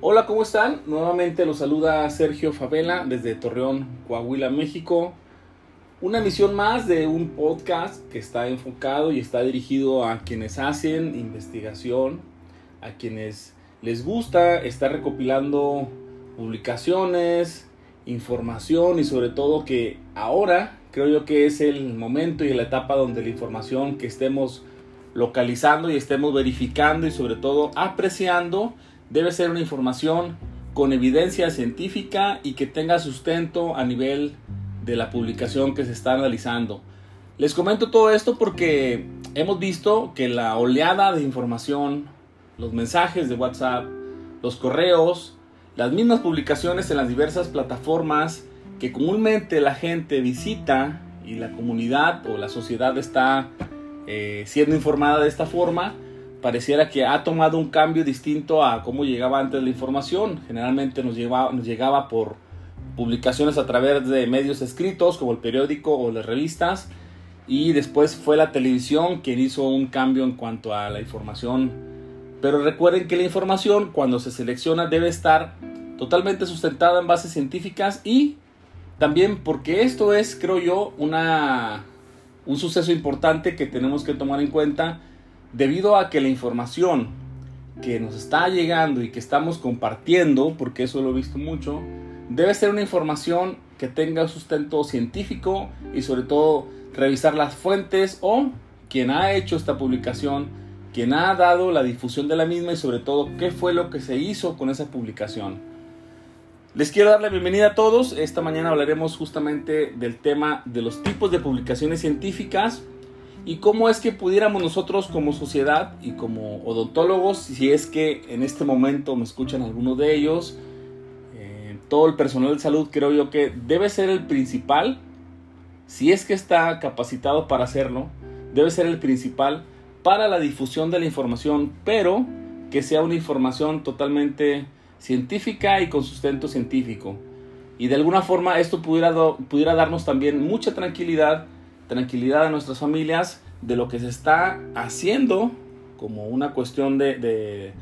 Hola, ¿cómo están? Nuevamente los saluda Sergio Favela desde Torreón, Coahuila, México. Una emisión más de un podcast que está enfocado y está dirigido a quienes hacen investigación, a quienes les gusta estar recopilando publicaciones, información y sobre todo que ahora creo yo que es el momento y la etapa donde la información que estemos localizando y estemos verificando y sobre todo apreciando debe ser una información con evidencia científica y que tenga sustento a nivel de la publicación que se está analizando. Les comento todo esto porque hemos visto que la oleada de información, los mensajes de WhatsApp, los correos, las mismas publicaciones en las diversas plataformas que comúnmente la gente visita y la comunidad o la sociedad está eh, siendo informada de esta forma, pareciera que ha tomado un cambio distinto a cómo llegaba antes la información. Generalmente nos, nos llegaba por publicaciones a través de medios escritos como el periódico o las revistas y después fue la televisión quien hizo un cambio en cuanto a la información. Pero recuerden que la información cuando se selecciona debe estar totalmente sustentada en bases científicas y también porque esto es, creo yo, una, un suceso importante que tenemos que tomar en cuenta debido a que la información que nos está llegando y que estamos compartiendo, porque eso lo he visto mucho, debe ser una información que tenga sustento científico y sobre todo revisar las fuentes o quien ha hecho esta publicación, quien ha dado la difusión de la misma y sobre todo qué fue lo que se hizo con esa publicación. Les quiero dar la bienvenida a todos. Esta mañana hablaremos justamente del tema de los tipos de publicaciones científicas y cómo es que pudiéramos nosotros como sociedad y como odontólogos, si es que en este momento me escuchan algunos de ellos, eh, todo el personal de salud creo yo que debe ser el principal, si es que está capacitado para hacerlo, debe ser el principal para la difusión de la información, pero que sea una información totalmente científica y con sustento científico. Y de alguna forma esto pudiera, pudiera darnos también mucha tranquilidad tranquilidad a nuestras familias de lo que se está haciendo como una cuestión de,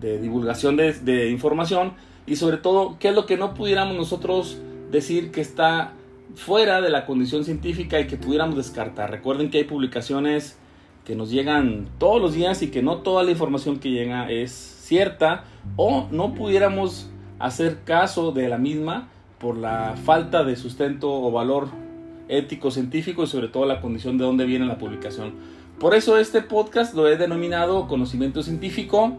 divulgación de, información y sobre todo qué es lo que no pudiéramos nosotros decir que está fuera de la condición científica y que pudiéramos descartar. Recuerden que hay publicaciones que nos llegan todos los días y que no toda la información que llega es cierta o no pudiéramos hacer caso de la misma por la falta de sustento o valor ético, científico y sobre todo la condición de dónde viene la publicación. Por eso este podcast lo he denominado conocimiento científico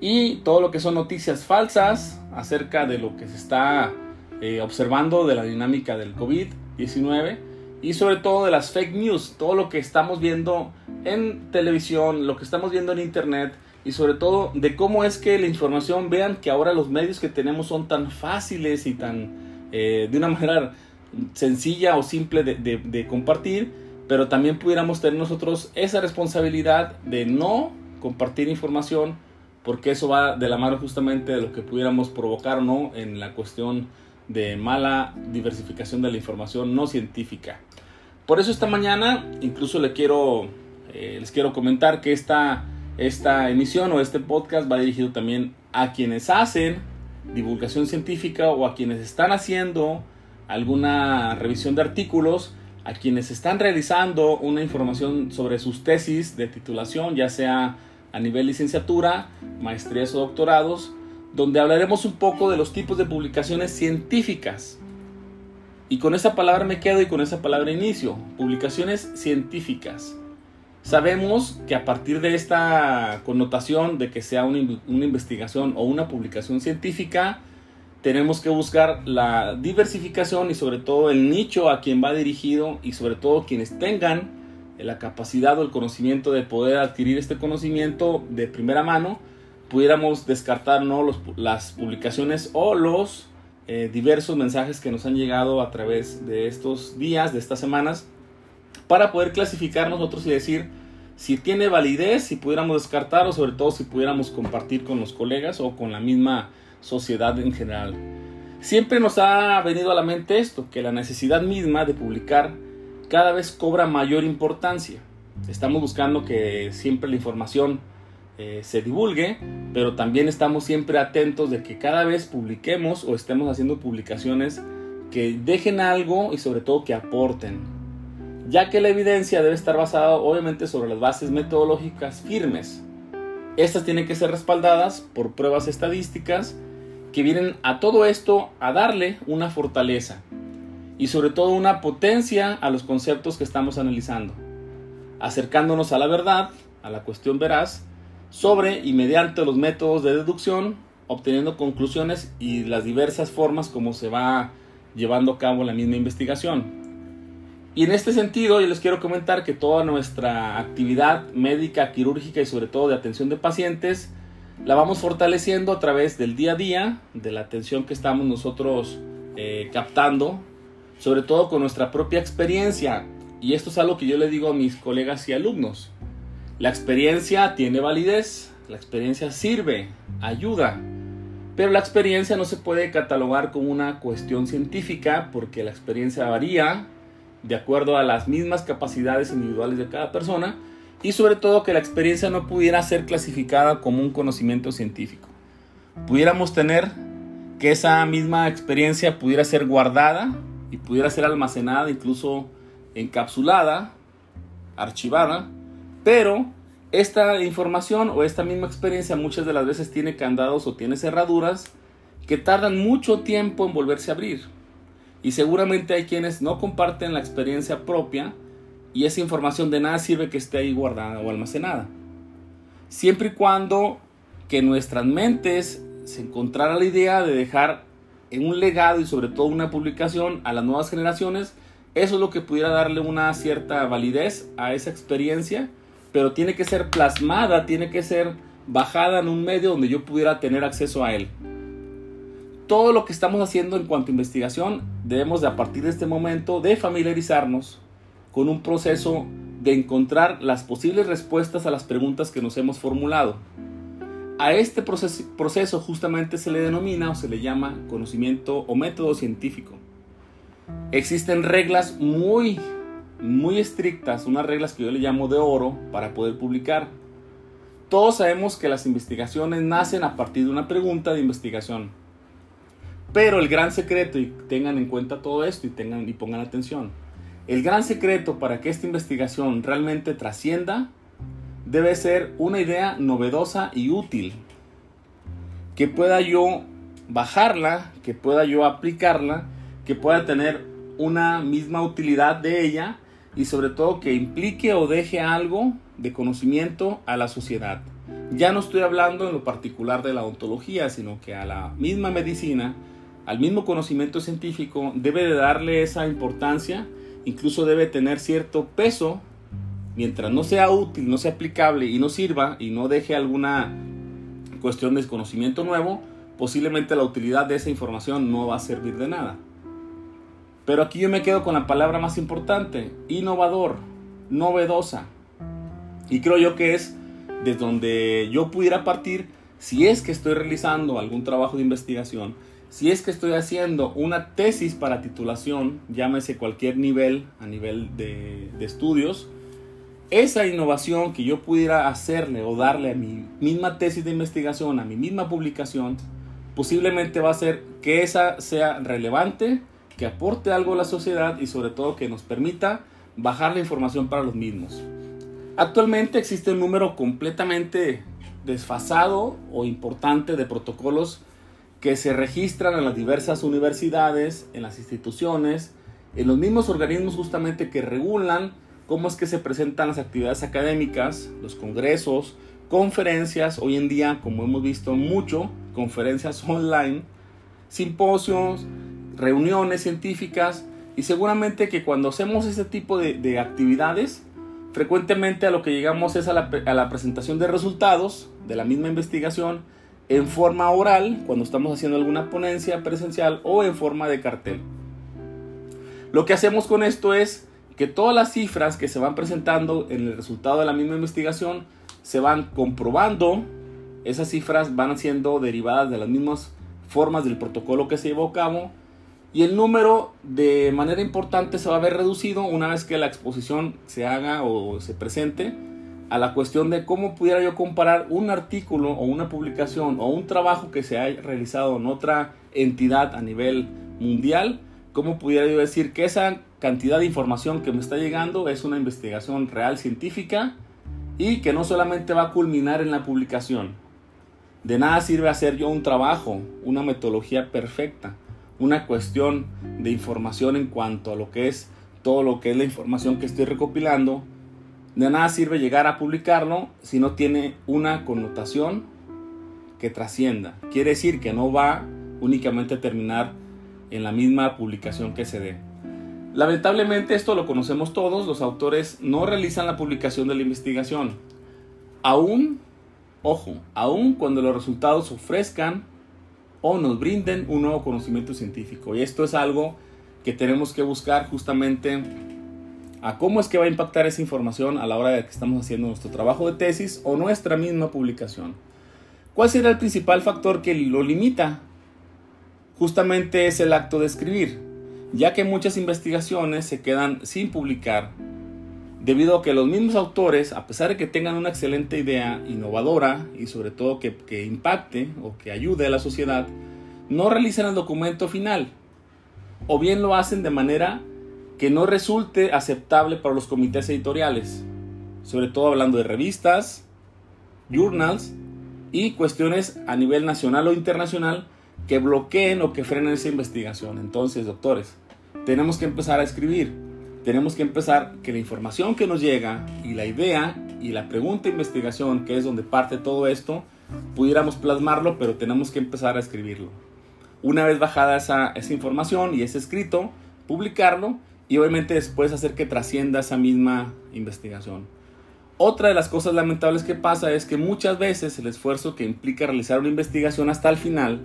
y todo lo que son noticias falsas acerca de lo que se está eh, observando de la dinámica del COVID-19 y sobre todo de las fake news, todo lo que estamos viendo en televisión, lo que estamos viendo en internet y sobre todo de cómo es que la información, vean que ahora los medios que tenemos son tan fáciles y tan eh, de una manera sencilla o simple de, compartir, pero también pudiéramos tener nosotros esa responsabilidad de no compartir información, porque eso va de la mano justamente de lo que pudiéramos provocar o no en la cuestión de mala diversificación de la información no científica. Por eso esta mañana incluso le quiero, eh, les quiero comentar que esta, esta emisión o este podcast va dirigido también a quienes hacen divulgación científica o a quienes están haciendo alguna revisión de artículos a quienes están realizando una información sobre sus tesis de titulación, ya sea a nivel licenciatura, maestrías o doctorados, donde hablaremos un poco de los tipos de publicaciones científicas. Y con esa palabra me quedo y con esa palabra inicio, publicaciones científicas. Sabemos que a partir de esta connotación de que sea una, una investigación o una publicación científica, tenemos que buscar la diversificación y sobre todo el nicho a quien va dirigido y sobre todo quienes tengan la capacidad o el conocimiento de poder adquirir este conocimiento de primera mano, pudiéramos descartar ¿no? las publicaciones o los eh, diversos mensajes que nos han llegado a través de estos días, de estas semanas, para poder clasificar nosotros y decir si tiene validez, si pudiéramos descartar o sobre todo si pudiéramos compartir con los colegas o con la misma sociedad en general. Siempre nos ha venido a la mente esto, que la necesidad misma de publicar cada vez cobra mayor importancia. Estamos buscando que siempre la información eh, se divulgue, pero también estamos siempre atentos de que cada vez publiquemos o estemos haciendo publicaciones que dejen algo y sobre todo que aporten, ya que la evidencia debe estar basada obviamente sobre las bases metodológicas firmes. Estas tienen que ser respaldadas por pruebas estadísticas que vienen a todo esto a darle una fortaleza y sobre todo una potencia a los conceptos que estamos analizando, acercándonos a la verdad, a la cuestión veraz, sobre y mediante los métodos de deducción, obteniendo conclusiones y las diversas formas como se va llevando a cabo la misma investigación. Y en este sentido, yo les quiero comentar que toda nuestra actividad médica, quirúrgica y sobre todo de atención de pacientes, la vamos fortaleciendo a través del día a día, de la atención que estamos nosotros eh, captando, sobre todo con nuestra propia experiencia. Y esto es algo que yo le digo a mis colegas y alumnos. La experiencia tiene validez, la experiencia sirve, ayuda, pero la experiencia no se puede catalogar como una cuestión científica porque la experiencia varía de acuerdo a las mismas capacidades individuales de cada persona y sobre todo que la experiencia no pudiera ser clasificada como un conocimiento científico. Pudiéramos tener que esa misma experiencia pudiera ser guardada y pudiera ser almacenada, incluso encapsulada, archivada, pero esta información o esta misma experiencia muchas de las veces tiene candados o tiene cerraduras que tardan mucho tiempo en volverse a abrir. Y seguramente hay quienes no comparten la experiencia propia y esa información de nada sirve que esté ahí guardada o almacenada. Siempre y cuando que nuestras mentes se encontrara la idea de dejar en un legado y sobre todo una publicación a las nuevas generaciones, eso es lo que pudiera darle una cierta validez a esa experiencia pero tiene que ser plasmada, tiene que ser bajada en un medio donde yo pudiera tener acceso a él. Todo lo que estamos haciendo en cuanto a investigación debemos de a partir de este momento de familiarizarnos con un proceso de encontrar las posibles respuestas a las preguntas que nos hemos formulado. A este proceso, justamente se le denomina o se le llama conocimiento o método científico. Existen reglas muy muy estrictas, unas reglas que yo le llamo de oro para poder publicar. Todos sabemos que las investigaciones nacen a partir de una pregunta de investigación. Pero el gran secreto, y tengan en cuenta todo esto y, tengan, y pongan atención, el gran secreto para que esta investigación realmente trascienda debe ser una idea novedosa y útil. Que pueda yo bajarla, que pueda yo aplicarla, que pueda tener una misma utilidad de ella y sobre todo que implique o deje algo de conocimiento a la sociedad. Ya no estoy hablando en lo particular de la ontología, sino que a la misma medicina, al mismo conocimiento científico, debe de darle esa importancia, incluso debe tener cierto peso, mientras no sea útil, no sea aplicable y no sirva y no deje alguna cuestión de conocimiento nuevo, posiblemente la utilidad de esa información no va a servir de nada. Pero aquí yo me quedo con la palabra más importante, innovador, novedosa. Y creo yo que es de donde yo pudiera partir si es que estoy realizando algún trabajo de investigación, si es que estoy haciendo una tesis para titulación, llámese cualquier nivel a nivel de, de estudios, esa innovación que yo pudiera hacerle o darle a mi misma tesis de investigación, a mi misma publicación, posiblemente va a ser que esa sea relevante, que aporte algo a la sociedad y sobre todo que nos permita bajar la información para los mismos. Actualmente existe un número completamente desfasado o importante de protocolos que se registran en las diversas universidades, en las instituciones, en los mismos organismos justamente que regulan cómo es que se presentan las actividades académicas, los congresos, conferencias, hoy en día, como hemos visto mucho, conferencias online, simposios, reuniones científicas y seguramente que cuando hacemos ese tipo de, actividades, frecuentemente a lo que llegamos es a la, a la, presentación de resultados de la misma investigación en forma oral, cuando estamos haciendo alguna ponencia presencial o en forma de cartel. Lo que hacemos con esto es que todas las cifras que se van presentando en el resultado de la misma investigación se van comprobando, esas cifras van siendo derivadas de las mismas formas del protocolo que se llevó a cabo y el número de manera importante se va a ver reducido una vez que la exposición se haga o se presente a la cuestión de cómo pudiera yo comparar un artículo o una publicación o un trabajo que se haya realizado en otra entidad a nivel mundial, cómo pudiera yo decir que esa cantidad de información que me está llegando es una investigación real científica y que no solamente va a culminar en la publicación. De nada sirve hacer yo un trabajo, una metodología perfecta, una cuestión de información en cuanto a lo que es todo lo que es la información que estoy recopilando. De nada sirve llegar a publicarlo si no tiene una connotación que trascienda. Quiere decir que no va únicamente a terminar en la misma publicación que se dé. Lamentablemente esto lo conocemos todos, los autores no realizan la publicación de la investigación. Aún, ojo, aún cuando los resultados ofrezcan o nos brinden un nuevo conocimiento científico. Y esto es algo que tenemos que buscar justamente a cómo es que va a impactar esa información a la hora de que estamos haciendo nuestro trabajo de tesis o nuestra misma publicación. ¿Cuál será el principal factor que lo limita? Justamente es el acto de escribir, ya que muchas investigaciones se quedan sin publicar debido a que los mismos autores, a pesar de que tengan una excelente idea innovadora y sobre todo que, que impacte o que ayude a la sociedad, no realizan el documento final o bien lo hacen de manera que no resulte aceptable para los comités editoriales, sobre todo hablando de revistas, journals y cuestiones a nivel nacional o internacional que bloqueen o que frenen esa investigación. Entonces, doctores, tenemos que empezar a escribir, tenemos que empezar que la información que nos llega y la idea y la pregunta de investigación, que es donde parte todo esto, pudiéramos plasmarlo, pero tenemos que empezar a escribirlo. Una vez bajada esa, esa información y ese escrito, publicarlo y obviamente después hacer que trascienda esa misma investigación. Otra de las cosas lamentables que pasa es que muchas veces el esfuerzo que implica realizar una investigación hasta el final,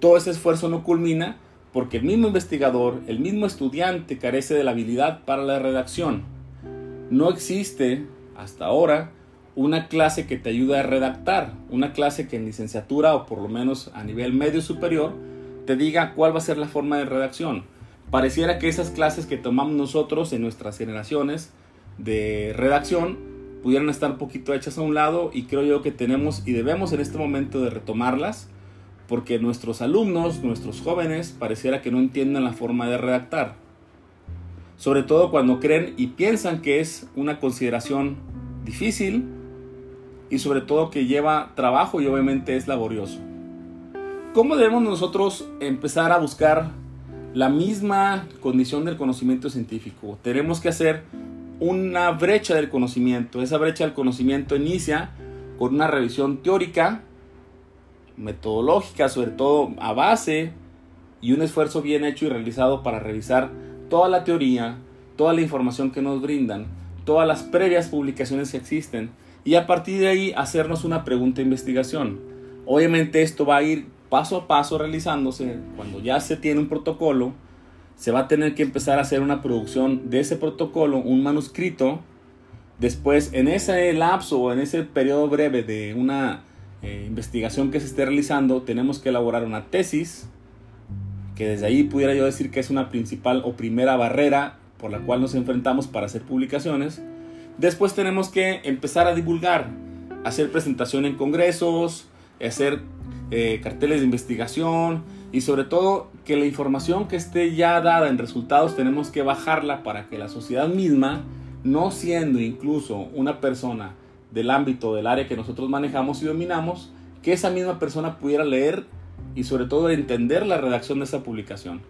todo ese esfuerzo no culmina porque el mismo investigador, el mismo estudiante carece de la habilidad para la redacción. No existe hasta ahora una clase que te ayude a redactar, una clase que en licenciatura o por lo menos a nivel medio superior te diga cuál va a ser la forma de redacción. Pareciera que esas clases que tomamos nosotros en nuestras generaciones de redacción pudieran estar un poquito hechas a un lado y creo yo que tenemos y debemos en este momento de retomarlas porque nuestros alumnos, nuestros jóvenes, pareciera que no entienden la forma de redactar. Sobre todo cuando creen y piensan que es una consideración difícil y sobre todo que lleva trabajo y obviamente es laborioso. ¿Cómo debemos nosotros empezar a buscar la misma condición del conocimiento científico? Tenemos que hacer una brecha del conocimiento. Esa brecha del conocimiento inicia con una revisión teórica, metodológica, sobre todo a base y un esfuerzo bien hecho y realizado para revisar toda la teoría, toda la información que nos brindan, todas las previas publicaciones que existen y a partir de ahí hacernos una pregunta de investigación. Obviamente esto va a ir paso a paso realizándose cuando ya se tiene un protocolo, se va a tener que empezar a hacer una producción de ese protocolo, un manuscrito. Después, en ese lapso o en ese periodo breve de una eh, investigación que se esté realizando, tenemos que elaborar una tesis, que desde ahí pudiera yo decir que es una principal o primera barrera por la cual nos enfrentamos para hacer publicaciones. Después tenemos que empezar a divulgar, hacer presentación en congresos, hacer eh, carteles de investigación y sobre todo que la información que esté ya dada en resultados tenemos que bajarla para que la sociedad misma, no siendo incluso una persona del ámbito del área que nosotros manejamos y dominamos, que esa misma persona pudiera leer y sobre todo entender la redacción de esa publicación.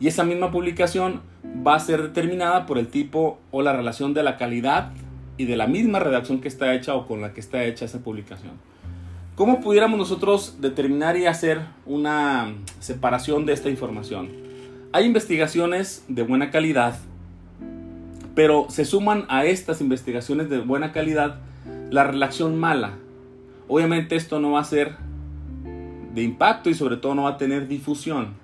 Y esa misma publicación va a ser determinada por el tipo o la relación de la calidad y de la misma redacción que está hecha o con la que está hecha esa publicación. ¿Cómo pudiéramos nosotros determinar y hacer una separación de esta información? Hay investigaciones de buena calidad, pero se suman a estas investigaciones de buena calidad la relación mala. Obviamente esto no va a ser de impacto y sobre todo no va a tener difusión.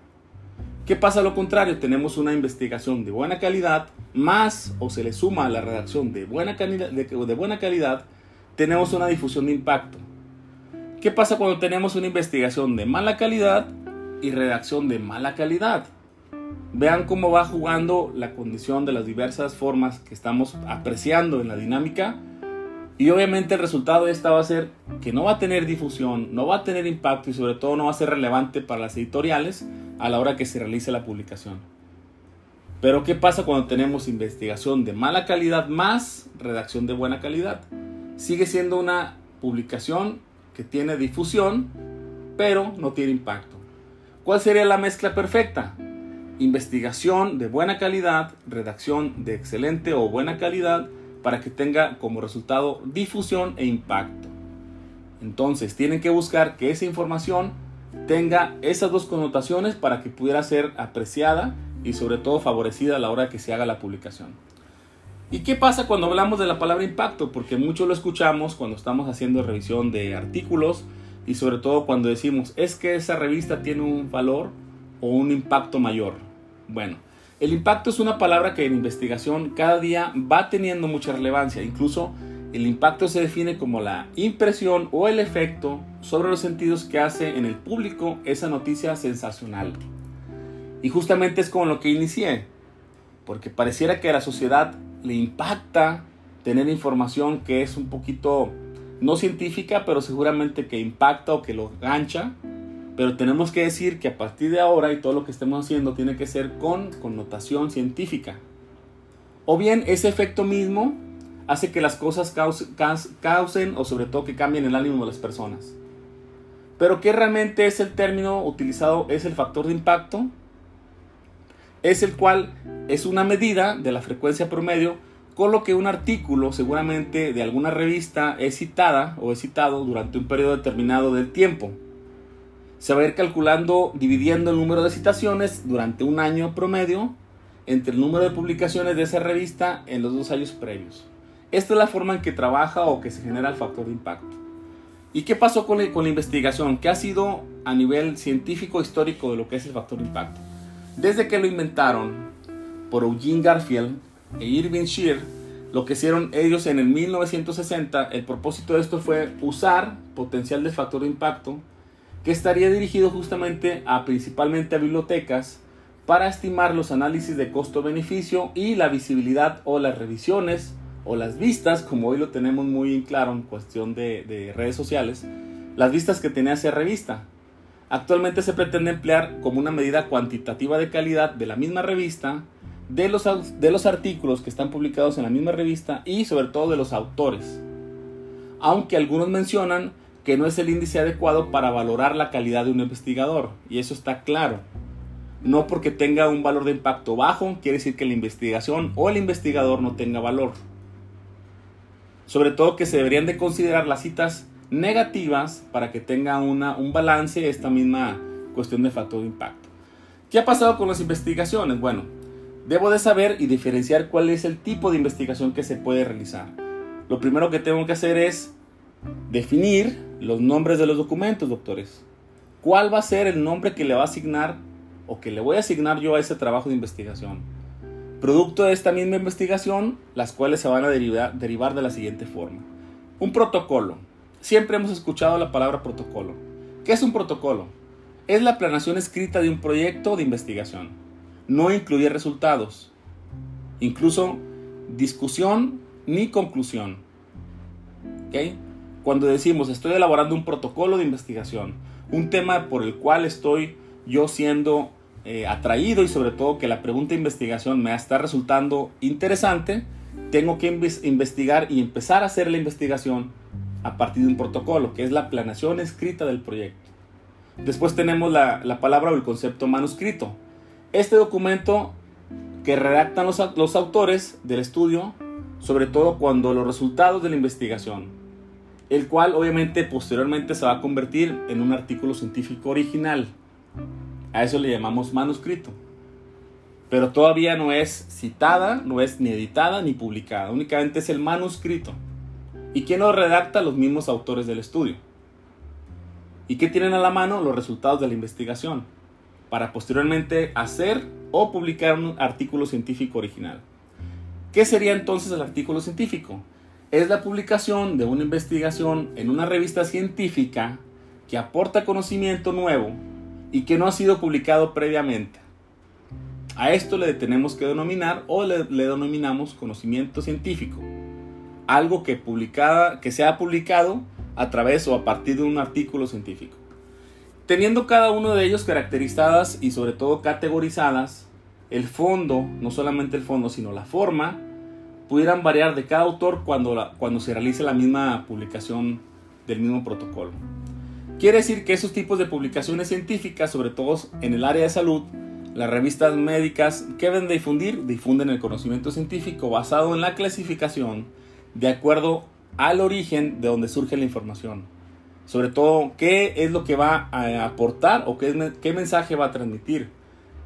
¿Qué pasa a lo contrario? Tenemos una investigación de buena calidad, más o se le suma a la redacción de buena, calidad, de, buena calidad, tenemos una difusión de impacto. ¿Qué pasa cuando tenemos una investigación de mala calidad y redacción de mala calidad? Vean cómo va jugando la condición de las diversas formas que estamos apreciando en la dinámica Y obviamente el resultado de esta va a ser que no va a tener difusión, no va a tener impacto y sobre todo no va a ser relevante para las editoriales a la hora que se realice la publicación. Pero ¿qué pasa cuando tenemos investigación de mala calidad más redacción de buena calidad? Sigue siendo una publicación tiene difusión, pero no tiene impacto. ¿Cuál sería la mezcla perfecta? Investigación de buena calidad, redacción de excelente o buena calidad, para que tenga como resultado difusión e impacto. Entonces tienen que buscar que esa información tenga esas dos connotaciones para que pudiera ser apreciada y sobre todo favorecida a la hora que se haga la publicación. ¿Y qué pasa cuando hablamos de la palabra impacto? Porque mucho lo escuchamos cuando estamos haciendo revisión de artículos y sobre todo cuando decimos es que esa revista tiene un valor o un impacto mayor. Bueno, el impacto es una palabra que en investigación cada día va teniendo mucha relevancia. Incluso el impacto se define como la impresión o el efecto sobre los sentidos que hace en el público esa noticia sensacional. Y justamente es como lo que inicié, porque pareciera que la sociedad le impacta tener información que es un poquito no científica, pero seguramente que impacta o que lo gancha pero tenemos que decir que a partir de ahora y todo lo que estemos haciendo tiene que ser con connotación científica. O bien ese efecto mismo hace que las cosas causen o sobre todo que cambien el ánimo de las personas. Pero ¿qué realmente es el término utilizado? Es el factor de impacto. Es el cual es una medida de la frecuencia promedio con lo que un artículo seguramente de alguna revista es citada o es citado durante un periodo determinado del tiempo se va a ir calculando, dividiendo el número de citaciones durante un año promedio entre el número de publicaciones de esa revista en los dos años previos. Esta es la forma en que trabaja o que se genera el factor de impacto. ¿Y qué pasó con la, con la investigación? ¿Qué ha sido a nivel científico histórico de lo que es el factor de impacto? Desde que lo inventaron por Eugene Garfield e Irving Shear, lo que hicieron ellos en el 1960, el propósito de esto fue usar potencial de factor de impacto que estaría dirigido justamente a principalmente a bibliotecas para estimar los análisis de costo-beneficio y la visibilidad o las revisiones o las vistas, como hoy lo tenemos muy claro en cuestión de, redes sociales, las vistas que tenía esa revista. Actualmente se pretende emplear como una medida cuantitativa de calidad de la misma revista, de los, de los artículos que están publicados en la misma revista y sobre todo de los autores. Aunque algunos mencionan que no es el índice adecuado para valorar la calidad de un investigador, y eso está claro. No porque tenga un valor de impacto bajo quiere decir que la investigación o el investigador no tenga valor. Sobre todo que se deberían de considerar las citas negativas para que tenga una, un balance esta misma cuestión de factor de impacto. ¿Qué ha pasado con las investigaciones? Bueno, debo de saber y diferenciar cuál es el tipo de investigación que se puede realizar. Lo primero que tengo que hacer es definir los nombres de los documentos, doctores. ¿Cuál va a ser el nombre que le va a asignar o que le voy a asignar yo a ese trabajo de investigación? Producto de esta misma investigación, las cuales se van a derivar, derivar de la siguiente forma. Un protocolo. Siempre hemos escuchado la palabra protocolo. ¿Qué es un protocolo? Es la planeación escrita de un proyecto de investigación. No incluye resultados, incluso discusión ni conclusión. ¿Okay? Cuando decimos estoy elaborando un protocolo de investigación, un tema por el cual estoy yo siendo eh, atraído y sobre todo que la pregunta de investigación me está resultando interesante, tengo que investigar y empezar a hacer la investigación a partir de un protocolo, que es la planeación escrita del proyecto. Después tenemos la, palabra o el concepto manuscrito. Este documento que redactan los, los autores del estudio, sobre todo cuando los resultados de la investigación el cual obviamente posteriormente se va a convertir en un artículo científico original. A eso le llamamos manuscrito. Pero todavía no es citada, no es ni editada ni publicada, únicamente es el manuscrito. ¿Y quién lo redacta? Los mismos autores del estudio. ¿Y qué tienen a la mano? Los resultados de la investigación, para posteriormente hacer o publicar un artículo científico original. ¿Qué sería entonces el artículo científico? es la publicación de una investigación en una revista científica que aporta conocimiento nuevo y que no ha sido publicado previamente. A esto le tenemos que denominar o le, denominamos conocimiento científico. Algo que, publicada, que sea publicado a través o a partir de un artículo científico. Teniendo cada uno de ellos caracterizadas y sobre todo categorizadas, el fondo, no solamente el fondo, sino la forma, pudieran variar de cada autor cuando, cuando se realice la misma publicación del mismo protocolo. Quiere decir que esos tipos de publicaciones científicas, sobre todo en el área de salud, las revistas médicas que deben difundir, difunden el conocimiento científico basado en la clasificación de acuerdo al origen de donde surge la información. Sobre todo, qué es lo que va a aportar o qué, mensaje va a transmitir.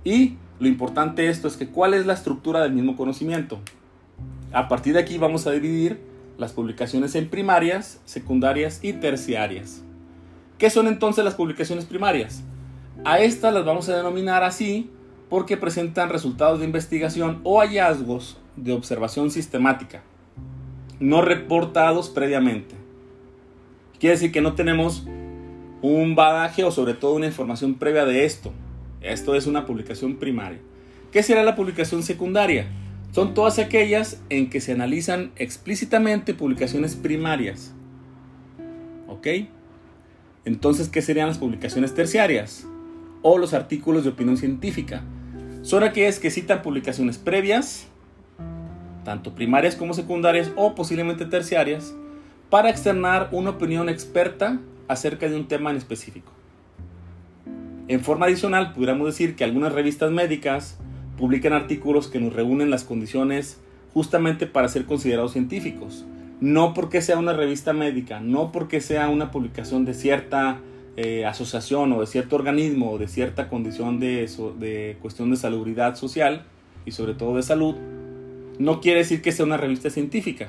Y lo importante de esto es que cuál es la estructura del mismo conocimiento. A partir de aquí vamos a dividir las publicaciones en primarias, secundarias y terciarias. ¿Qué son entonces las publicaciones primarias? A estas las vamos a denominar así porque presentan resultados de investigación o hallazgos de observación sistemática, no reportados previamente. Quiere decir que no tenemos un badaje o sobre todo una información previa de esto. Esto es una publicación primaria. ¿Qué será la publicación secundaria? Son todas aquellas en que se analizan explícitamente publicaciones primarias. ¿Ok? Entonces, ¿qué serían las publicaciones terciarias? O los artículos de opinión científica. Son aquellas que citan publicaciones previas, tanto primarias como secundarias o posiblemente terciarias, para externar una opinión experta acerca de un tema en específico. En forma adicional, pudiéramos decir que algunas revistas médicas publican artículos que nos reúnen las condiciones justamente para ser considerados científicos. No porque sea una revista médica, no porque sea una publicación de cierta eh, asociación o de cierto organismo o de cierta condición de, de cuestión de salubridad social y sobre todo de salud, no quiere decir que sea una revista científica.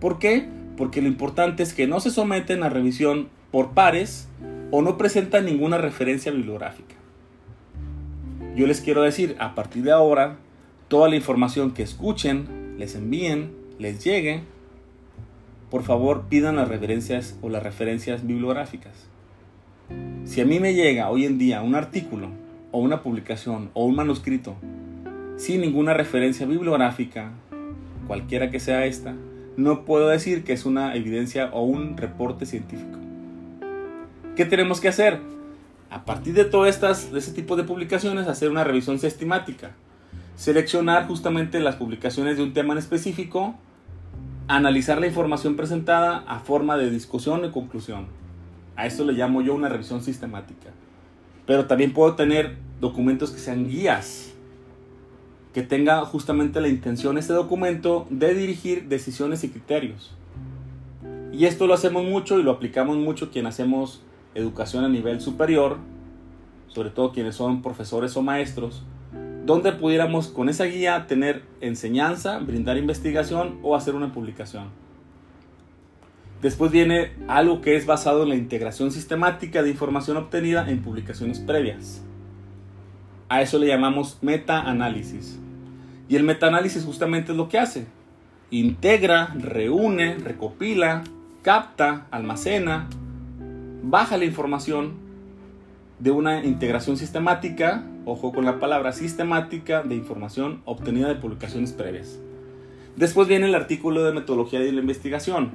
¿Por qué? Porque lo importante es que no se someten a revisión por pares o no presentan ninguna referencia bibliográfica. Yo les quiero decir, a partir de ahora, toda la información que escuchen, les envíen, les llegue, por favor pidan las referencias o las referencias bibliográficas. Si a mí me llega hoy en día un artículo o una publicación o un manuscrito sin ninguna referencia bibliográfica, cualquiera que sea esta, no puedo decir que es una evidencia o un reporte científico. ¿Qué tenemos que hacer? A partir de todas estas, de ese tipo de publicaciones, hacer una revisión sistemática. Seleccionar justamente las publicaciones de un tema en específico, analizar la información presentada a forma de discusión y conclusión a esto le llamo yo una revisión sistemática. Pero también puedo tener documentos que sean guías, que tenga justamente la intención este documento de dirigir decisiones y criterios. Y esto lo hacemos mucho y lo aplicamos mucho quienes hacemos educación a nivel superior, sobre todo quienes son profesores o maestros, donde pudiéramos con esa guía tener enseñanza, brindar investigación o hacer una publicación. Después viene algo que es basado en la integración sistemática de información obtenida en publicaciones previas. A eso le llamamos meta-análisis. Y el meta-análisis justamente es lo que hace. Integra, reúne, recopila, capta, almacena, baja la información de una integración sistemática, ojo con la palabra sistemática, de información obtenida de publicaciones previas. Después viene el artículo de metodología de la investigación,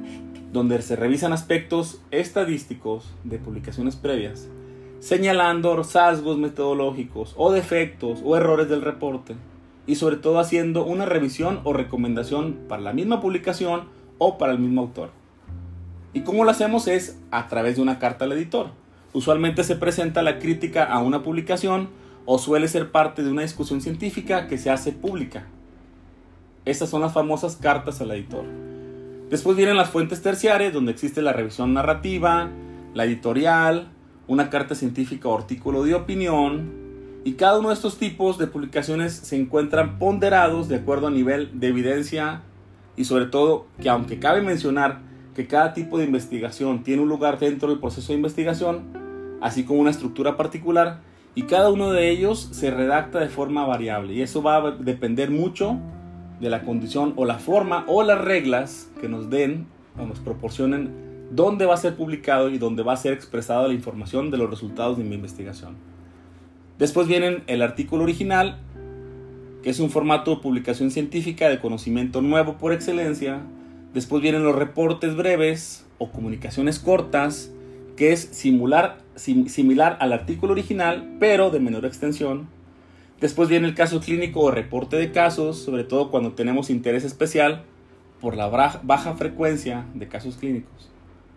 donde se revisan aspectos estadísticos de publicaciones previas, señalando rasgos metodológicos o defectos o errores del reporte, y sobre todo haciendo una revisión o recomendación para la misma publicación o para el mismo autor. ¿Y cómo lo hacemos? Es a través de una carta al editor. Usualmente se presenta la crítica a una publicación o suele ser parte de una discusión científica que se hace pública. Estas son las famosas cartas al editor. Después vienen las fuentes terciarias, donde existe la revisión narrativa, la editorial, una carta científica o artículo de opinión, y cada uno de estos tipos de publicaciones se encuentran ponderados de acuerdo a nivel de evidencia y sobre todo que aunque cabe mencionar que cada tipo de investigación tiene un lugar dentro del proceso de investigación, así como una estructura particular, y cada uno de ellos se redacta de forma variable y eso va a depender mucho de la condición o la forma o las reglas que nos den o nos proporcionen dónde va a ser publicado y dónde va a ser expresada la información de los resultados de mi investigación. Después viene el artículo original, que es un formato de publicación científica de conocimiento nuevo por excelencia, Después vienen los reportes breves o comunicaciones cortas, que es similar al artículo original, pero de menor extensión. Después viene el caso clínico o reporte de casos, sobre todo cuando tenemos interés especial por la baja frecuencia de casos clínicos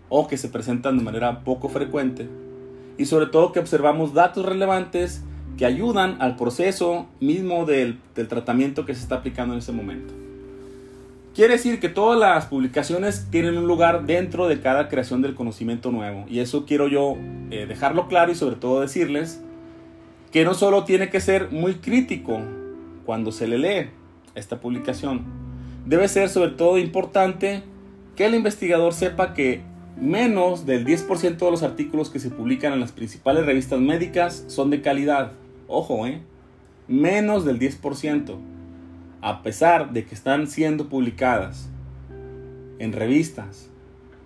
o que se presentan de manera poco frecuente y sobre todo que observamos datos relevantes que ayudan al proceso mismo del, del tratamiento que se está aplicando en ese momento. Quiere decir que todas las publicaciones tienen un lugar dentro de cada creación del conocimiento nuevo. Y eso quiero yo eh, dejarlo claro y sobre todo decirles que no solo tiene que ser muy crítico cuando se le lee esta publicación, debe ser sobre todo importante que el investigador sepa que menos del 10% de los artículos que se publican en las principales revistas médicas son de calidad. Ojo, ¿eh? Menos del 10% a pesar de que están siendo publicadas en revistas,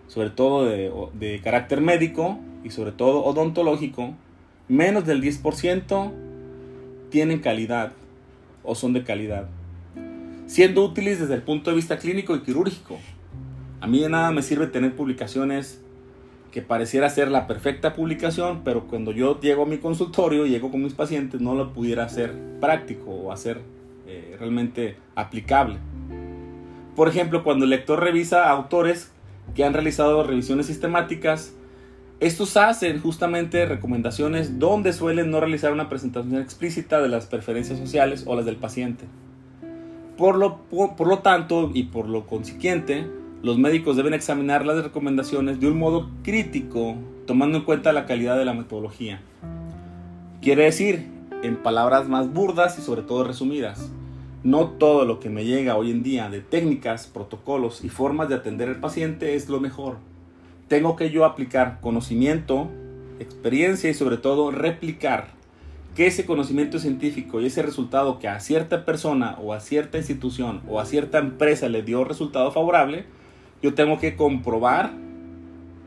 sobre todo de, carácter médico y sobre todo odontológico, menos del 10% tienen calidad o son de calidad, siendo útiles desde el punto de vista clínico y quirúrgico. A mí de nada me sirve tener publicaciones que pareciera ser la perfecta publicación, pero cuando yo llego a mi consultorio, llego con mis pacientes, no lo pudiera hacer práctico o hacer eh, realmente aplicable. Por ejemplo, cuando el lector revisa autores que han realizado revisiones sistemáticas, estos hacen justamente recomendaciones donde suelen no realizar una presentación explícita de las preferencias sociales o las del paciente. Por lo, por lo tanto y por lo consiguiente, los médicos deben examinar las recomendaciones de un modo crítico, tomando en cuenta la calidad de la metodología. Quiere decir, en palabras más burdas y sobre todo resumidas, no todo lo que me llega hoy en día de técnicas, protocolos y formas de atender al paciente es lo mejor. Tengo que yo aplicar conocimiento, experiencia y sobre todo replicar que ese conocimiento científico y ese resultado que a cierta persona o a cierta institución o a cierta empresa le dio resultado favorable, yo tengo que comprobar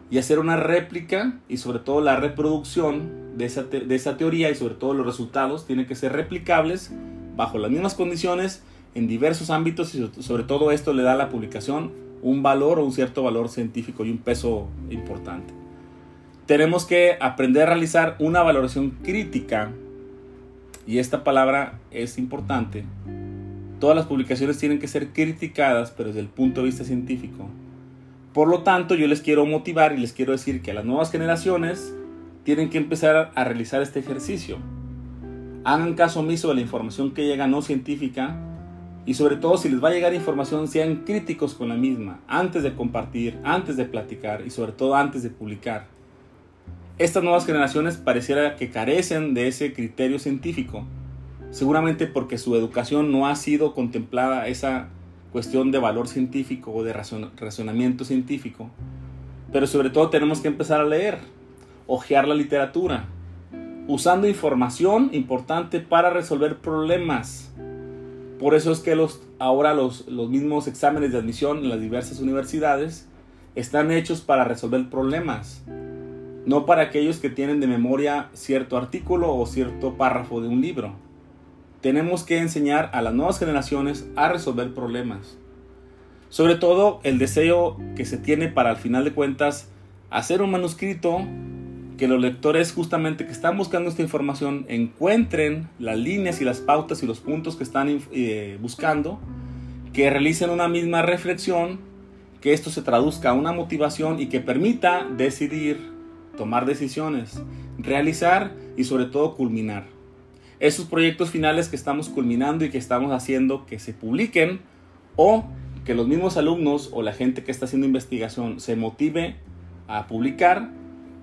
y hacer una réplica y sobre todo la reproducción de esa, de esa teoría y sobre todo los resultados tienen que ser replicables bajo las mismas condiciones en diversos ámbitos y sobre todo esto le da a la publicación un valor o un cierto valor científico y un peso importante. Tenemos que aprender a realizar una valoración crítica y esta palabra es importante. Todas las publicaciones tienen que ser criticadas pero desde el punto de vista científico. Por lo tanto, yo les quiero motivar y les quiero decir que las nuevas generaciones tienen que empezar a realizar este ejercicio hagan caso omiso de la información que llega no científica y sobre todo si les va a llegar información sean críticos con la misma antes de compartir, antes de platicar y sobre todo antes de publicar. Estas nuevas generaciones pareciera que carecen de ese criterio científico, seguramente porque su educación no ha sido contemplada esa cuestión de valor científico o de razonamiento científico. Pero sobre todo tenemos que empezar a leer, ojear la literatura, usando información importante para resolver problemas. Por eso es que los, ahora los, los mismos exámenes de admisión en las diversas universidades están hechos para resolver problemas, no para aquellos que tienen de memoria cierto artículo o cierto párrafo de un libro. Tenemos que enseñar a las nuevas generaciones a resolver problemas. Sobre todo el deseo que se tiene para al final de cuentas hacer un manuscrito que los lectores justamente que están buscando esta información encuentren las líneas y las pautas y los puntos que están eh, buscando, que realicen una misma reflexión, que esto se traduzca a una motivación y que permita decidir, tomar decisiones, realizar y sobre todo culminar. Esos proyectos finales que estamos culminando y que estamos haciendo que se publiquen o que los mismos alumnos o la gente que está haciendo investigación se motive a publicar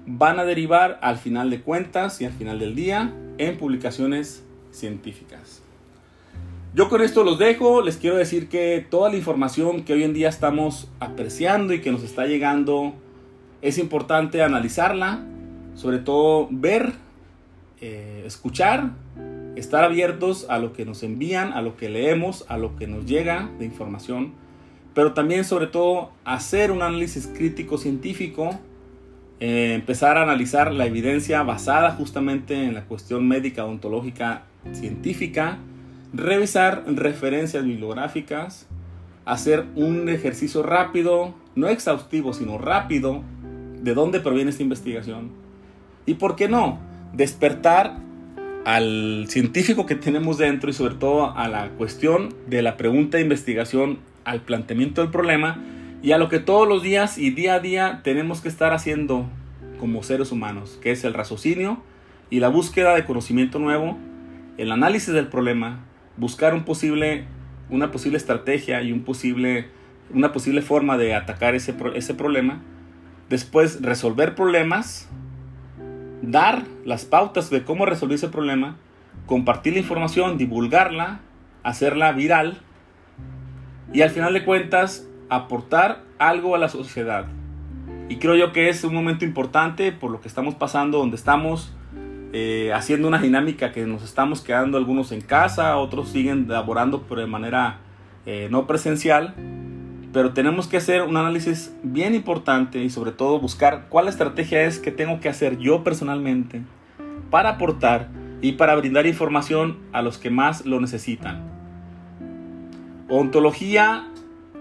van a derivar al final de cuentas y al final del día en publicaciones científicas. Yo con esto los dejo, les quiero decir que toda la información que hoy en día estamos apreciando y que nos está llegando es importante analizarla, sobre todo ver, eh, escuchar, estar abiertos a lo que nos envían, a lo que leemos, a lo que nos llega de información, pero también sobre todo hacer un análisis crítico científico eh, empezar a analizar la evidencia basada justamente en la cuestión médica, odontológica, científica, revisar referencias bibliográficas, hacer un ejercicio rápido, no exhaustivo, sino rápido, de dónde proviene esta investigación. Y por qué no, despertar al científico que tenemos dentro y sobre todo a la cuestión de la pregunta de investigación, al planteamiento del problema y a lo que todos los días y día a día tenemos que estar haciendo como seres humanos, que es el raciocinio y la búsqueda de conocimiento nuevo, el análisis del problema, buscar un posible, una posible estrategia y un posible, una posible forma de atacar ese, ese problema, después resolver problemas, dar las pautas de cómo resolver ese problema, compartir la información, divulgarla, hacerla viral y al final de cuentas aportar algo a la sociedad. Y creo yo que es un momento importante por lo que estamos pasando, donde estamos eh, haciendo una dinámica que nos estamos quedando algunos en casa, otros siguen laborando de manera eh, no presencial. Pero tenemos que hacer un análisis bien importante y sobre todo buscar cuál estrategia es que tengo que hacer yo personalmente para aportar y para brindar información a los que más lo necesitan. Ontología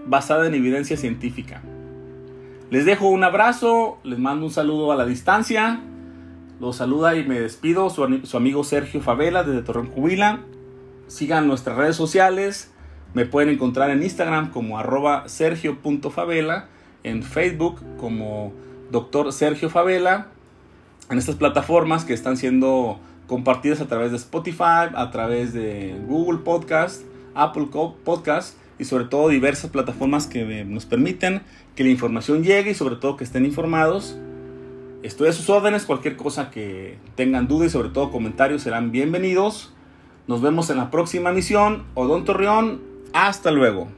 basada en evidencia científica. Les dejo un abrazo, les mando un saludo a la distancia. Los saluda y me despido su, amigo Sergio Favela desde Torreón Cubila. Sigan nuestras redes sociales. Me pueden encontrar en Instagram como arroba sergio.favela, en Facebook como doctor Sergio Favela, en estas plataformas que están siendo compartidas a través de Spotify, a través de Google Podcast, Apple Podcast y sobre todo diversas plataformas que nos permiten que la información llegue y sobre todo que estén informados. Estoy a sus órdenes, cualquier cosa que tengan dudas y sobre todo comentarios serán bienvenidos. Nos vemos en la próxima misión. Odón Torreón, hasta luego.